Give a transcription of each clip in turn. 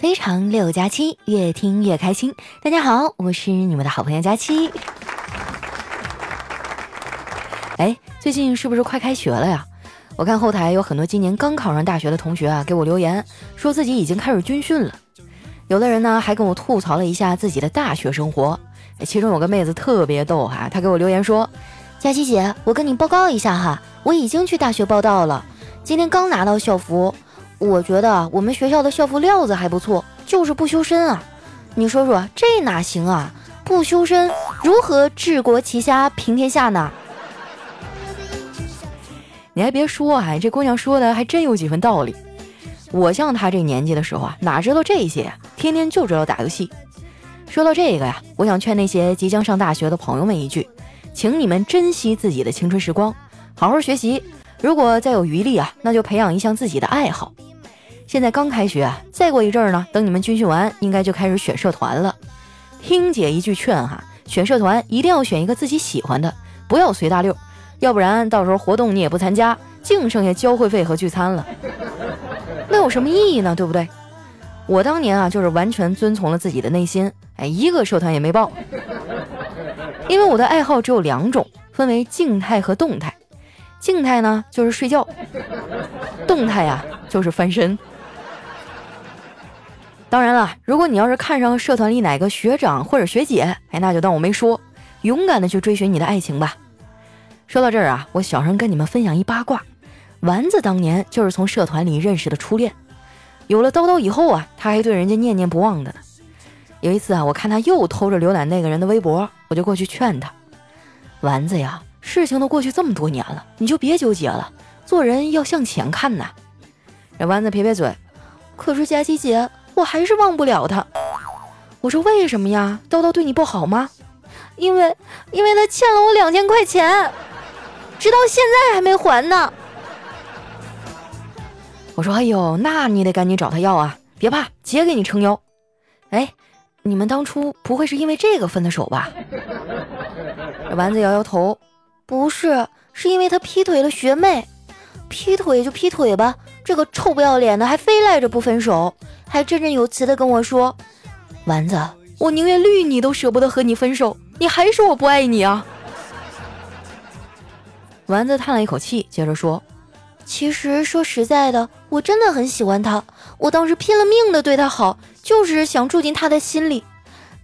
非常六加七，越听越开心。大家好，我是你们的好朋友佳期。哎，最近是不是快开学了呀？我看后台有很多今年刚考上大学的同学啊，给我留言，说自己已经开始军训了。有的人呢，还跟我吐槽了一下自己的大学生活。其中有个妹子特别逗哈，她给我留言说：“佳琪姐，我跟你报告一下哈，我已经去大学报到了，今天刚拿到校服。”我觉得我们学校的校服料子还不错，就是不修身啊！你说说这哪行啊？不修身如何治国齐家平天下呢？你还别说啊，这姑娘说的还真有几分道理。我像她这年纪的时候啊，哪知道这些呀，天天就知道打游戏。说到这个呀，我想劝那些即将上大学的朋友们一句，请你们珍惜自己的青春时光，好好学习。如果再有余力啊，那就培养一项自己的爱好。现在刚开学，再过一阵儿呢，等你们军训完，应该就开始选社团了。听姐一句劝哈，选社团一定要选一个自己喜欢的，不要随大溜，要不然到时候活动你也不参加，净剩下交会费和聚餐了，那有什么意义呢？对不对？我当年啊，就是完全遵从了自己的内心，哎，一个社团也没报，因为我的爱好只有两种，分为静态和动态。静态呢就是睡觉，动态呀就是翻身。当然了，如果你要是看上社团里哪个学长或者学姐，哎，那就当我没说，勇敢的去追寻你的爱情吧。说到这儿啊，我小声跟你们分享一八卦：丸子当年就是从社团里认识的初恋，有了叨叨以后啊，他还对人家念念不忘的呢。有一次啊，我看他又偷着浏览那个人的微博，我就过去劝他：丸子呀，事情都过去这么多年了，你就别纠结了，做人要向前看呐。这丸子撇撇嘴，可是佳琪姐。我还是忘不了他。我说为什么呀？叨叨对你不好吗？因为，因为他欠了我两千块钱，直到现在还没还呢。我说，哎呦，那你得赶紧找他要啊！别怕，姐给你撑腰。哎，你们当初不会是因为这个分的手吧？丸子摇摇头，不是，是因为他劈腿了学妹。劈腿就劈腿吧，这个臭不要脸的还非赖着不分手。还振振有词的跟我说：“丸子，我宁愿绿你都舍不得和你分手，你还说我不爱你啊？”丸子叹了一口气，接着说：“其实说实在的，我真的很喜欢他，我当时拼了命的对他好，就是想住进他的心里。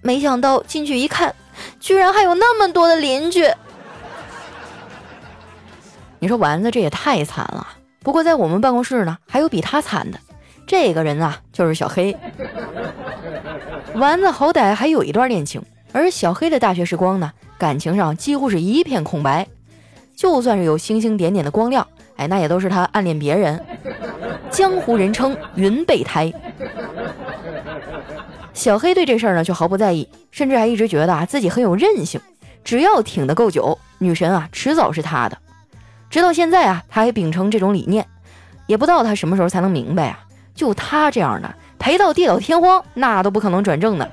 没想到进去一看，居然还有那么多的邻居。你说丸子这也太惨了。不过在我们办公室呢，还有比他惨的。”这个人啊，就是小黑。丸子好歹还有一段恋情，而小黑的大学时光呢，感情上几乎是一片空白。就算是有星星点点的光亮，哎，那也都是他暗恋别人。江湖人称云备胎。小黑对这事儿呢，却毫不在意，甚至还一直觉得啊，自己很有韧性，只要挺得够久，女神啊，迟早是他的。直到现在啊，他还秉承这种理念，也不知道他什么时候才能明白啊。就他这样的，陪到地老天荒，那都不可能转正的。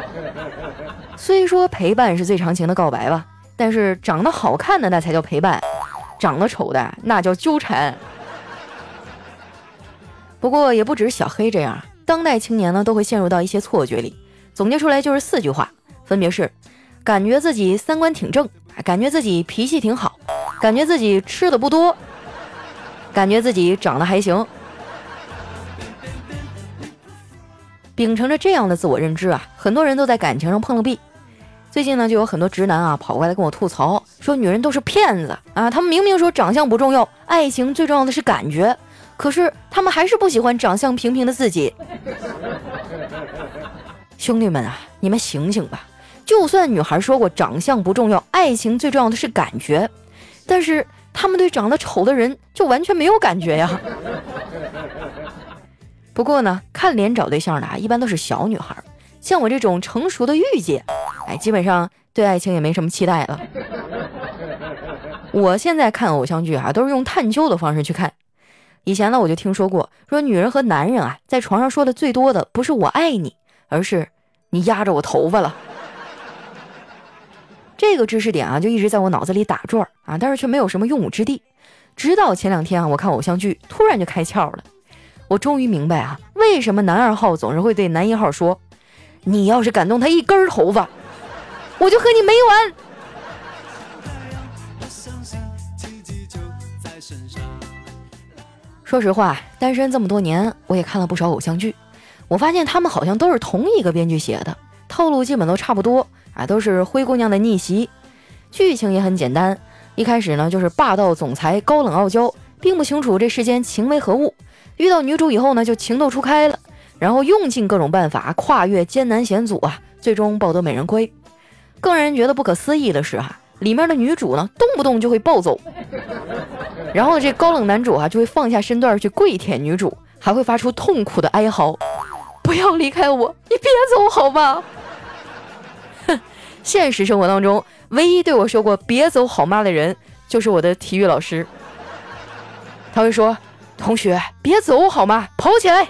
虽说陪伴是最长情的告白吧，但是长得好看的那才叫陪伴，长得丑的那叫纠缠。不过也不止小黑这样，当代青年呢都会陷入到一些错觉里，总结出来就是四句话，分别是：感觉自己三观挺正，感觉自己脾气挺好，感觉自己吃的不多，感觉自己长得还行。秉承着这样的自我认知啊，很多人都在感情上碰了壁。最近呢，就有很多直男啊跑过来跟我吐槽，说女人都是骗子啊！他们明明说长相不重要，爱情最重要的是感觉，可是他们还是不喜欢长相平平的自己。兄弟们啊，你们醒醒吧！就算女孩说过长相不重要，爱情最重要的是感觉，但是他们对长得丑的人就完全没有感觉呀。不过呢，看脸找对象的啊，一般都是小女孩，像我这种成熟的御姐，哎，基本上对爱情也没什么期待了。我现在看偶像剧啊，都是用探究的方式去看。以前呢，我就听说过，说女人和男人啊，在床上说的最多的不是“我爱你”，而是“你压着我头发了”。这个知识点啊，就一直在我脑子里打转啊，但是却没有什么用武之地。直到前两天啊，我看偶像剧，突然就开窍了。我终于明白啊，为什么男二号总是会对男一号说：“你要是敢动他一根头发，我就和你没完。”说实话，单身这么多年，我也看了不少偶像剧，我发现他们好像都是同一个编剧写的，套路基本都差不多啊，都是灰姑娘的逆袭，剧情也很简单，一开始呢就是霸道总裁高冷傲娇，并不清楚这世间情为何物。遇到女主以后呢，就情窦初开了，然后用尽各种办法跨越艰难险阻啊，最终抱得美人归。更让人觉得不可思议的是哈，里面的女主呢，动不动就会暴走，然后这高冷男主啊，就会放下身段去跪舔女主，还会发出痛苦的哀嚎：“不要离开我，你别走好吗？”哼，现实生活当中，唯一对我说过“别走好吗”的人，就是我的体育老师。他会说。同学，别走好吗？跑起来！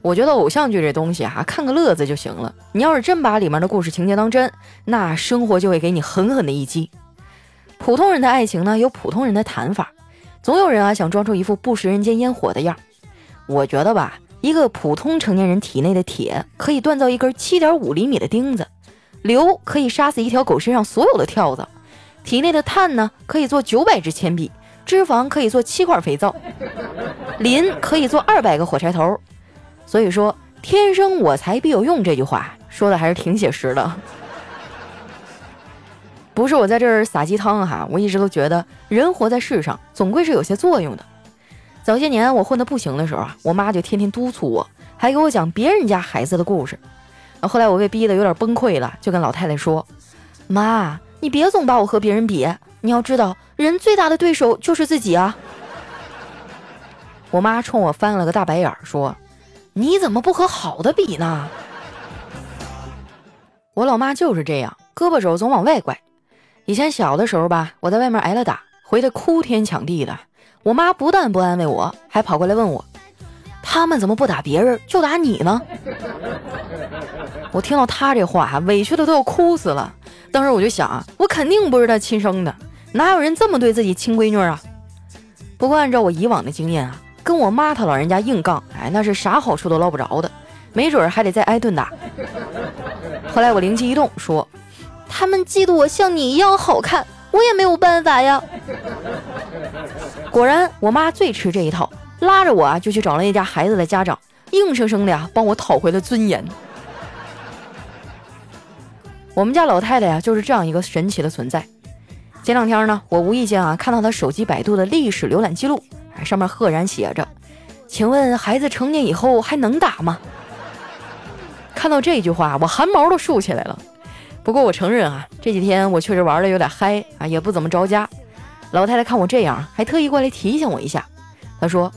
我觉得偶像剧这东西啊，看个乐子就行了。你要是真把里面的故事情节当真，那生活就会给你狠狠的一击。普通人的爱情呢，有普通人的谈法，总有人啊想装出一副不食人间烟火的样。我觉得吧，一个普通成年人体内的铁可以锻造一根七点五厘米的钉子，硫可以杀死一条狗身上所有的跳蚤。体内的碳呢，可以做九百支铅笔；脂肪可以做七块肥皂；磷可以做二百个火柴头。所以说，“天生我材必有用”这句话说的还是挺写实的。不是我在这儿撒鸡汤哈，我一直都觉得人活在世上总归是有些作用的。早些年我混得不行的时候啊，我妈就天天督促我，还给我讲别人家孩子的故事。后来我被逼得有点崩溃了，就跟老太太说：“妈。”你别总把我和别人比，你要知道，人最大的对手就是自己啊！我妈冲我翻了个大白眼儿，说：“你怎么不和好的比呢？”我老妈就是这样，胳膊肘总往外拐。以前小的时候吧，我在外面挨了打，回的哭天抢地的。我妈不但不安慰我，还跑过来问我：“他们怎么不打别人，就打你呢？”我听到她这话，委屈的都要哭死了。当时我就想啊，我肯定不是他亲生的，哪有人这么对自己亲闺女啊？不过按照我以往的经验啊，跟我妈她老人家硬杠，哎，那是啥好处都捞不着的，没准还得再挨顿打。后来我灵机一动，说：“他们嫉妒我像你一样好看，我也没有办法呀。”果然，我妈最吃这一套，拉着我啊就去找了那家孩子的家长，硬生生的呀帮我讨回了尊严。我们家老太太呀，就是这样一个神奇的存在。前两天呢，我无意间啊看到她手机百度的历史浏览记录，上面赫然写着：“请问孩子成年以后还能打吗？”看到这句话，我汗毛都竖起来了。不过我承认啊，这几天我确实玩的有点嗨啊，也不怎么着家。老太太看我这样，还特意过来提醒我一下。她说：“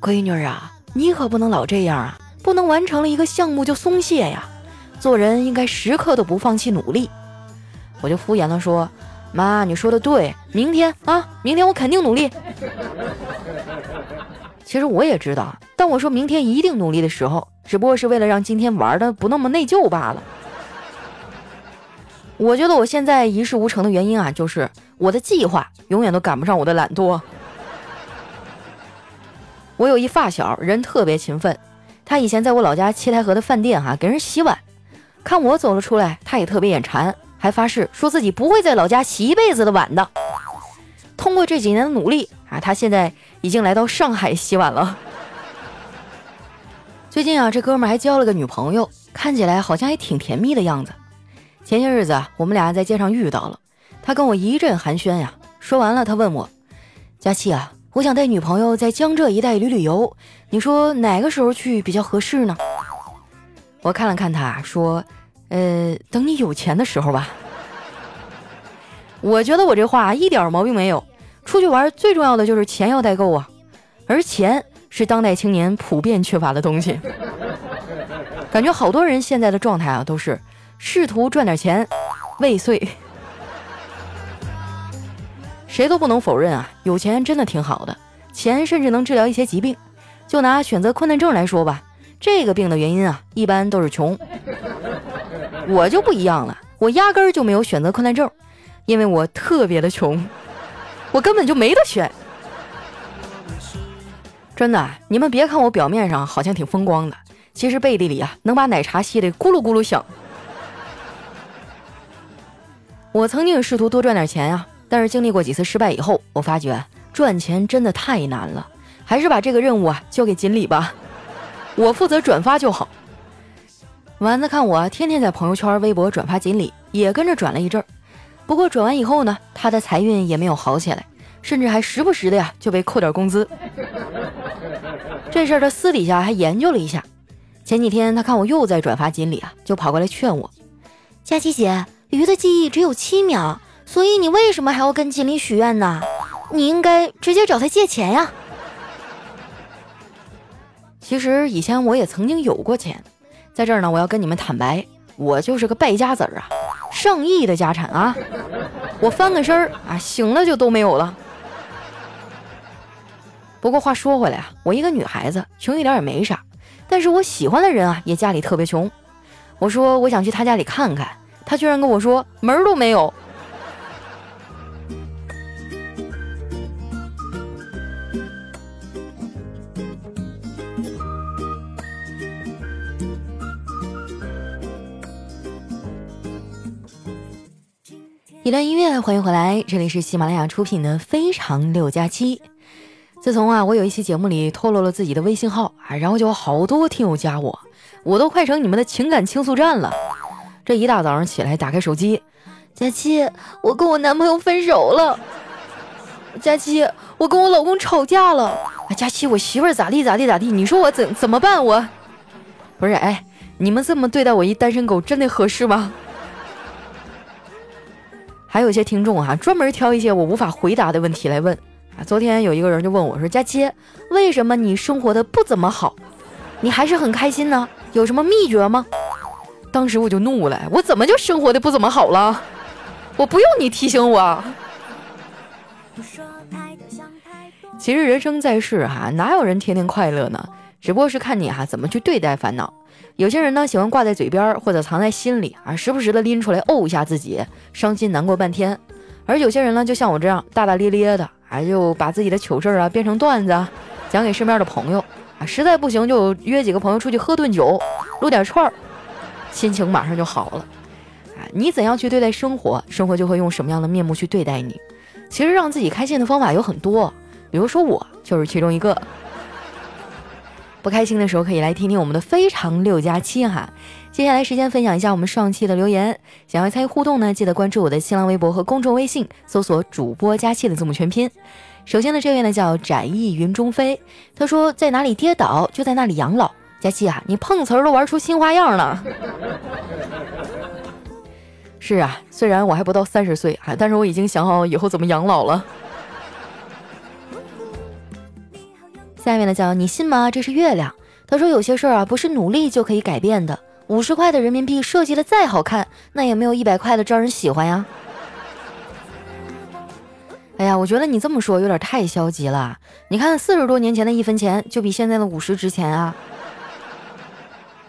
闺女啊，你可不能老这样啊，不能完成了一个项目就松懈呀。”做人应该时刻都不放弃努力，我就敷衍的说：“妈，你说的对，明天啊，明天我肯定努力。”其实我也知道，当我说明天一定努力的时候，只不过是为了让今天玩的不那么内疚罢了。我觉得我现在一事无成的原因啊，就是我的计划永远都赶不上我的懒惰。我有一发小，人特别勤奋，他以前在我老家七台河的饭店哈给人洗碗。看我走了出来，他也特别眼馋，还发誓说自己不会在老家洗一辈子的碗的。通过这几年的努力啊，他现在已经来到上海洗碗了。最近啊，这哥们还交了个女朋友，看起来好像还挺甜蜜的样子。前些日子啊我们俩在街上遇到了，他跟我一阵寒暄呀。说完了，他问我：“佳期啊，我想带女朋友在江浙一带旅旅游，你说哪个时候去比较合适呢？”我看了看他，说：“呃，等你有钱的时候吧。”我觉得我这话一点毛病没有。出去玩最重要的就是钱要带够啊，而钱是当代青年普遍缺乏的东西。感觉好多人现在的状态啊，都是试图赚点钱未遂。谁都不能否认啊，有钱真的挺好的，钱甚至能治疗一些疾病。就拿选择困难症来说吧。这个病的原因啊，一般都是穷。我就不一样了，我压根儿就没有选择困难症，因为我特别的穷，我根本就没得选。真的，你们别看我表面上好像挺风光的，其实背地里啊，能把奶茶吸得咕噜咕噜响。我曾经试图多赚点钱呀，但是经历过几次失败以后，我发觉赚钱真的太难了，还是把这个任务啊交给锦鲤吧，我负责转发就好。丸子看我天天在朋友圈、微博转发锦鲤，也跟着转了一阵儿。不过转完以后呢，他的财运也没有好起来，甚至还时不时的呀就被扣点工资。这事儿他私底下还研究了一下。前几天他看我又在转发锦鲤啊，就跑过来劝我：“佳琪姐，鱼的记忆只有七秒，所以你为什么还要跟锦鲤许愿呢？你应该直接找他借钱呀。”其实以前我也曾经有过钱，在这儿呢，我要跟你们坦白，我就是个败家子儿啊。上亿的家产啊！我翻个身儿啊，醒了就都没有了。不过话说回来啊，我一个女孩子，穷一点也没啥。但是我喜欢的人啊，也家里特别穷。我说我想去他家里看看，他居然跟我说门儿都没有。一段音乐，欢迎回来，这里是喜马拉雅出品的《非常六加七》。自从啊，我有一期节目里透露了自己的微信号啊，然后就有好多听友加我，我都快成你们的情感倾诉站了。这一大早上起来，打开手机，佳期，我跟我男朋友分手了。佳期，我跟我老公吵架了。佳期，我媳妇儿咋地咋地咋地，你说我怎怎么办？我不是哎，你们这么对待我一单身狗，真的合适吗？还有一些听众哈，专门挑一些我无法回答的问题来问啊。昨天有一个人就问我说：“佳期，为什么你生活的不怎么好，你还是很开心呢？有什么秘诀吗？”当时我就怒了，我怎么就生活的不怎么好了？我不用你提醒我。其实人生在世哈，哪有人天天快乐呢？只不过是看你哈怎么去对待烦恼。有些人呢喜欢挂在嘴边或者藏在心里啊，时不时的拎出来怄一下自己，伤心难过半天。而有些人呢，就像我这样大大咧咧的，啊，就把自己的糗事啊编成段子，讲给身边的朋友啊。实在不行就约几个朋友出去喝顿酒，撸点串儿，心情马上就好了。啊，你怎样去对待生活，生活就会用什么样的面目去对待你。其实让自己开心的方法有很多，比如说我就是其中一个。不开心的时候可以来听听我们的非常六加七哈。接下来时间分享一下我们上期的留言，想要参与互动呢，记得关注我的新浪微博和公众微信，搜索主播加七的字母全拼。首先呢，这位呢叫展翼云中飞，他说在哪里跌倒就在哪里养老。佳期啊，你碰瓷儿都玩出新花样了。是啊，虽然我还不到三十岁啊，但是我已经想好以后怎么养老了。下面的叫你信吗？这是月亮。他说有些事儿啊，不是努力就可以改变的。五十块的人民币设计的再好看，那也没有一百块的招人喜欢呀。哎呀，我觉得你这么说有点太消极了。你看四十多年前的一分钱，就比现在的五十值钱啊。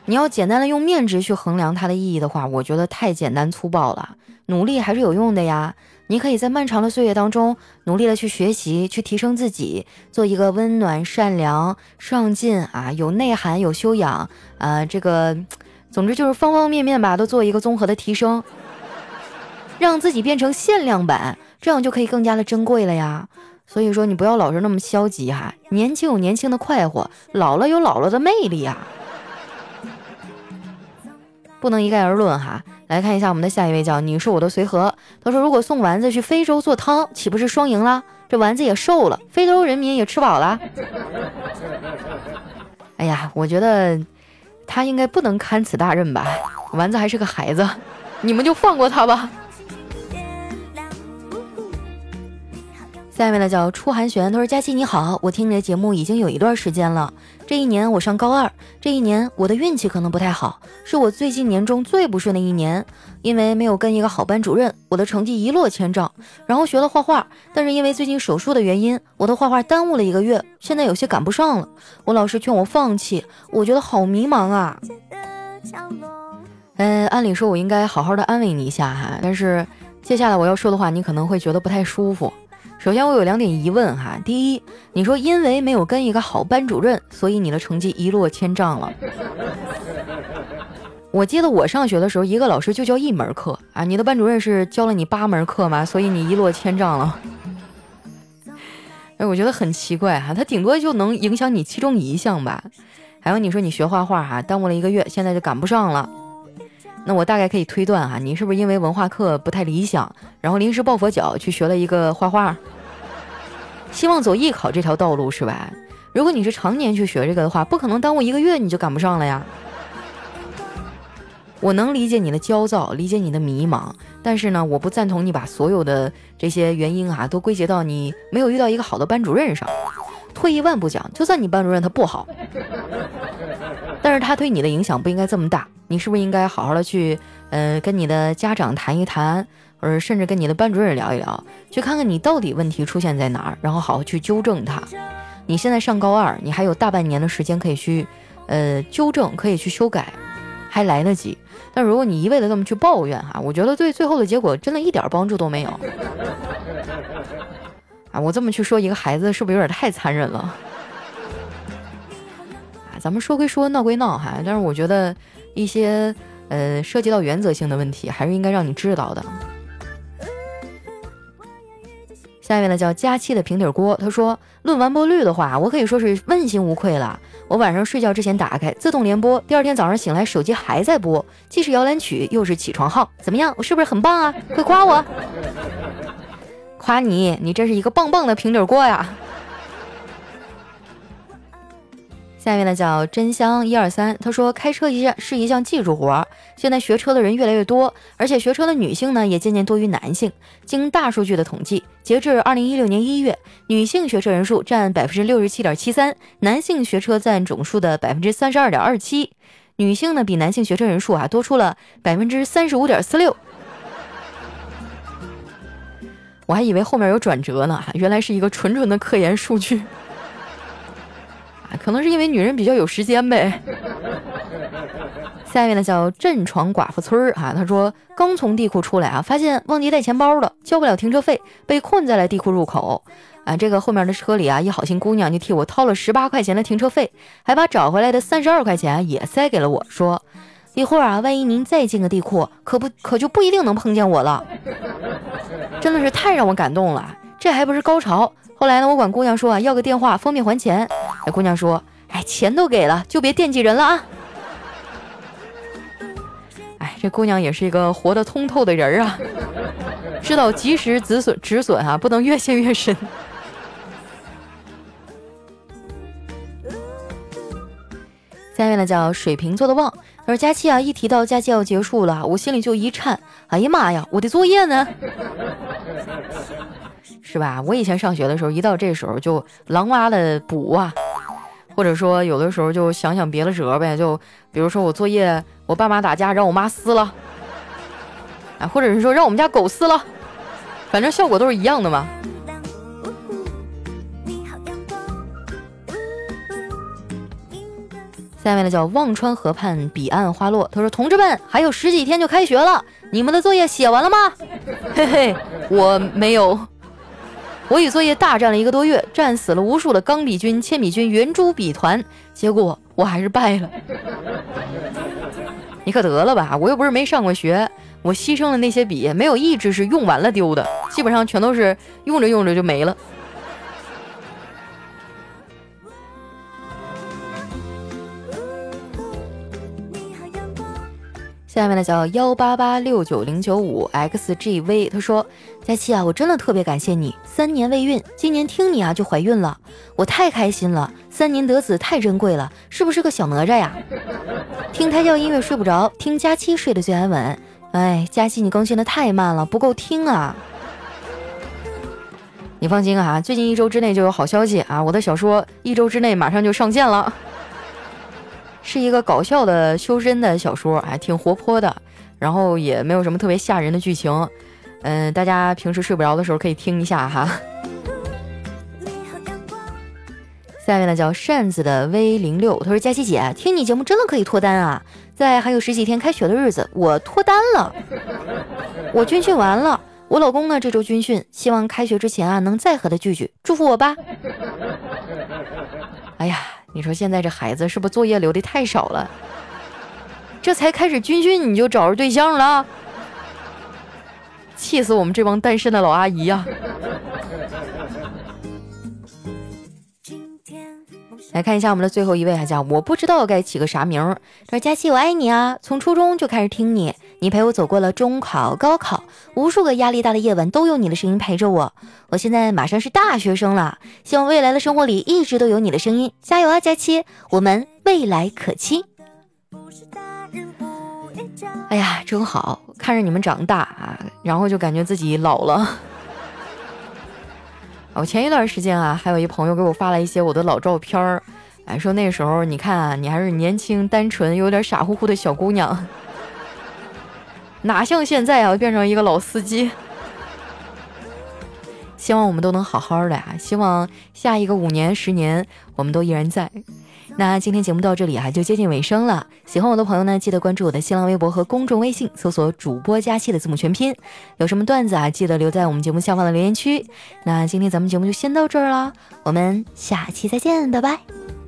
你要简单的用面值去衡量它的意义的话，我觉得太简单粗暴了。努力还是有用的呀。你可以在漫长的岁月当中努力的去学习，去提升自己，做一个温暖、善良、上进啊，有内涵、有修养啊，这个，总之就是方方面面吧，都做一个综合的提升，让自己变成限量版，这样就可以更加的珍贵了呀。所以说，你不要老是那么消极哈，年轻有年轻的快活，老了有老了的魅力呀，不能一概而论哈。来看一下我们的下一位，叫你是我的随和。他说：“如果送丸子去非洲做汤，岂不是双赢了？这丸子也瘦了，非洲人民也吃饱了。”哎呀，我觉得他应该不能堪此大任吧？丸子还是个孩子，你们就放过他吧。下面呢叫初寒玄，他说：“佳琪你好，我听你的节目已经有一段时间了。这一年我上高二，这一年我的运气可能不太好，是我最近年中最不顺的一年，因为没有跟一个好班主任，我的成绩一落千丈。然后学了画画，但是因为最近手术的原因，我的画画耽误了一个月，现在有些赶不上了。我老师劝我放弃，我觉得好迷茫啊。嗯，按理说我应该好好的安慰你一下哈，但是接下来我要说的话，你可能会觉得不太舒服。”首先我有两点疑问哈，第一，你说因为没有跟一个好班主任，所以你的成绩一落千丈了。我记得我上学的时候，一个老师就教一门课啊，你的班主任是教了你八门课吗？所以你一落千丈了。哎，我觉得很奇怪哈，他顶多就能影响你其中一项吧。还有你说你学画画哈，耽误了一个月，现在就赶不上了。那我大概可以推断啊，你是不是因为文化课不太理想，然后临时抱佛脚去学了一个画画，希望走艺考这条道路是吧？如果你是常年去学这个的话，不可能耽误一个月你就赶不上了呀。我能理解你的焦躁，理解你的迷茫，但是呢，我不赞同你把所有的这些原因啊都归结到你没有遇到一个好的班主任上。退一万步讲，就算你班主任他不好，但是他对你的影响不应该这么大。你是不是应该好好的去，呃，跟你的家长谈一谈，或者甚至跟你的班主任聊一聊，去看看你到底问题出现在哪儿，然后好好去纠正它。你现在上高二，你还有大半年的时间可以去，呃，纠正，可以去修改，还来得及。但如果你一味的这么去抱怨哈，我觉得对最后的结果真的一点帮助都没有。啊，我这么去说一个孩子，是不是有点太残忍了？咱们说归说，闹归闹哈，但是我觉得一些呃涉及到原则性的问题，还是应该让你知道的。下面呢叫佳期的平底锅，他说论完播率的话，我可以说是问心无愧了。我晚上睡觉之前打开自动连播，第二天早上醒来手机还在播，既是摇篮曲又是起床号，怎么样？我是不是很棒啊？快夸我！夸你，你真是一个棒棒的平底锅呀！下面呢叫真香一二三，他说开车一项是一项技术活儿，现在学车的人越来越多，而且学车的女性呢也渐渐多于男性。经大数据的统计，截至二零一六年一月，女性学车人数占百分之六十七点七三，男性学车占总数的百分之三十二点二七，女性呢比男性学车人数啊多出了百分之三十五点四六。我还以为后面有转折呢，原来是一个纯纯的科研数据，可能是因为女人比较有时间呗。下面呢叫镇闯寡妇村儿啊，他说刚从地库出来啊，发现忘记带钱包了，交不了停车费，被困在了地库入口啊。这个后面的车里啊，一好心姑娘就替我掏了十八块钱的停车费，还把找回来的三十二块钱也塞给了我，说。一会儿啊，万一您再进个地库，可不 可就不一定能碰见我了。真的是太让我感动了，这还不是高潮。后来呢，我管姑娘说啊，要个电话方便还钱。哎，姑娘说，哎，钱都给了，就别惦记人了啊。哎，这姑娘也是一个活得通透的人啊，知道及时止损止损啊，不能越陷越深。下面呢叫水瓶座的旺。而假期啊，一提到假期要结束了，我心里就一颤。哎呀妈呀，我的作业呢？是吧？我以前上学的时候，一到这时候就狼哇的补啊，或者说有的时候就想想别的辙呗，就比如说我作业，我爸妈打架让我妈撕了，啊，或者是说让我们家狗撕了，反正效果都是一样的嘛。下面呢叫忘川河畔彼岸花落。他说：“同志们，还有十几天就开学了，你们的作业写完了吗？” 嘿嘿，我没有。我与作业大战了一个多月，战死了无数的钢笔军、铅笔军、圆珠笔团，结果我还是败了。你可得了吧，我又不是没上过学，我牺牲的那些笔，没有一支是用完了丢的，基本上全都是用着用着就没了。下面呢叫幺八八六九零九五 xgv，他说：佳期啊，我真的特别感谢你，三年未孕，今年听你啊就怀孕了，我太开心了，三年得子太珍贵了，是不是个小哪吒呀？听胎教音乐睡不着，听佳期睡得最安稳。哎，佳期你更新的太慢了，不够听啊。你放心啊，最近一周之内就有好消息啊，我的小说一周之内马上就上线了。是一个搞笑的修身的小说，还挺活泼的，然后也没有什么特别吓人的剧情，嗯，大家平时睡不着的时候可以听一下哈。下面呢叫扇子的 V 零六，他说佳琪姐，听你节目真的可以脱单啊！在还有十几天开学的日子，我脱单了，我军训完了，我老公呢这周军训，希望开学之前啊能再和他聚聚，祝福我吧。哎呀，你说现在这孩子是不是作业留的太少了？这才开始军训你就找着对象了，气死我们这帮单身的老阿姨呀！来看一下我们的最后一位，还叫我不知道该起个啥名儿。说佳期我爱你啊，从初中就开始听你，你陪我走过了中考、高考，无数个压力大的夜晚都有你的声音陪着我。我现在马上是大学生了，希望未来的生活里一直都有你的声音，加油啊，佳期，我们未来可期。哎呀，真好看着你们长大啊，然后就感觉自己老了。我前一段时间啊，还有一朋友给我发了一些我的老照片儿，哎，说那时候你看啊，你还是年轻、单纯、有点傻乎乎的小姑娘，哪像现在啊，变成一个老司机。希望我们都能好好的啊，希望下一个五年、十年，我们都依然在。那今天节目到这里啊，就接近尾声了。喜欢我的朋友呢，记得关注我的新浪微博和公众微信，搜索“主播佳期”的字母全拼。有什么段子啊，记得留在我们节目下方的留言区。那今天咱们节目就先到这儿了，我们下期再见，拜拜。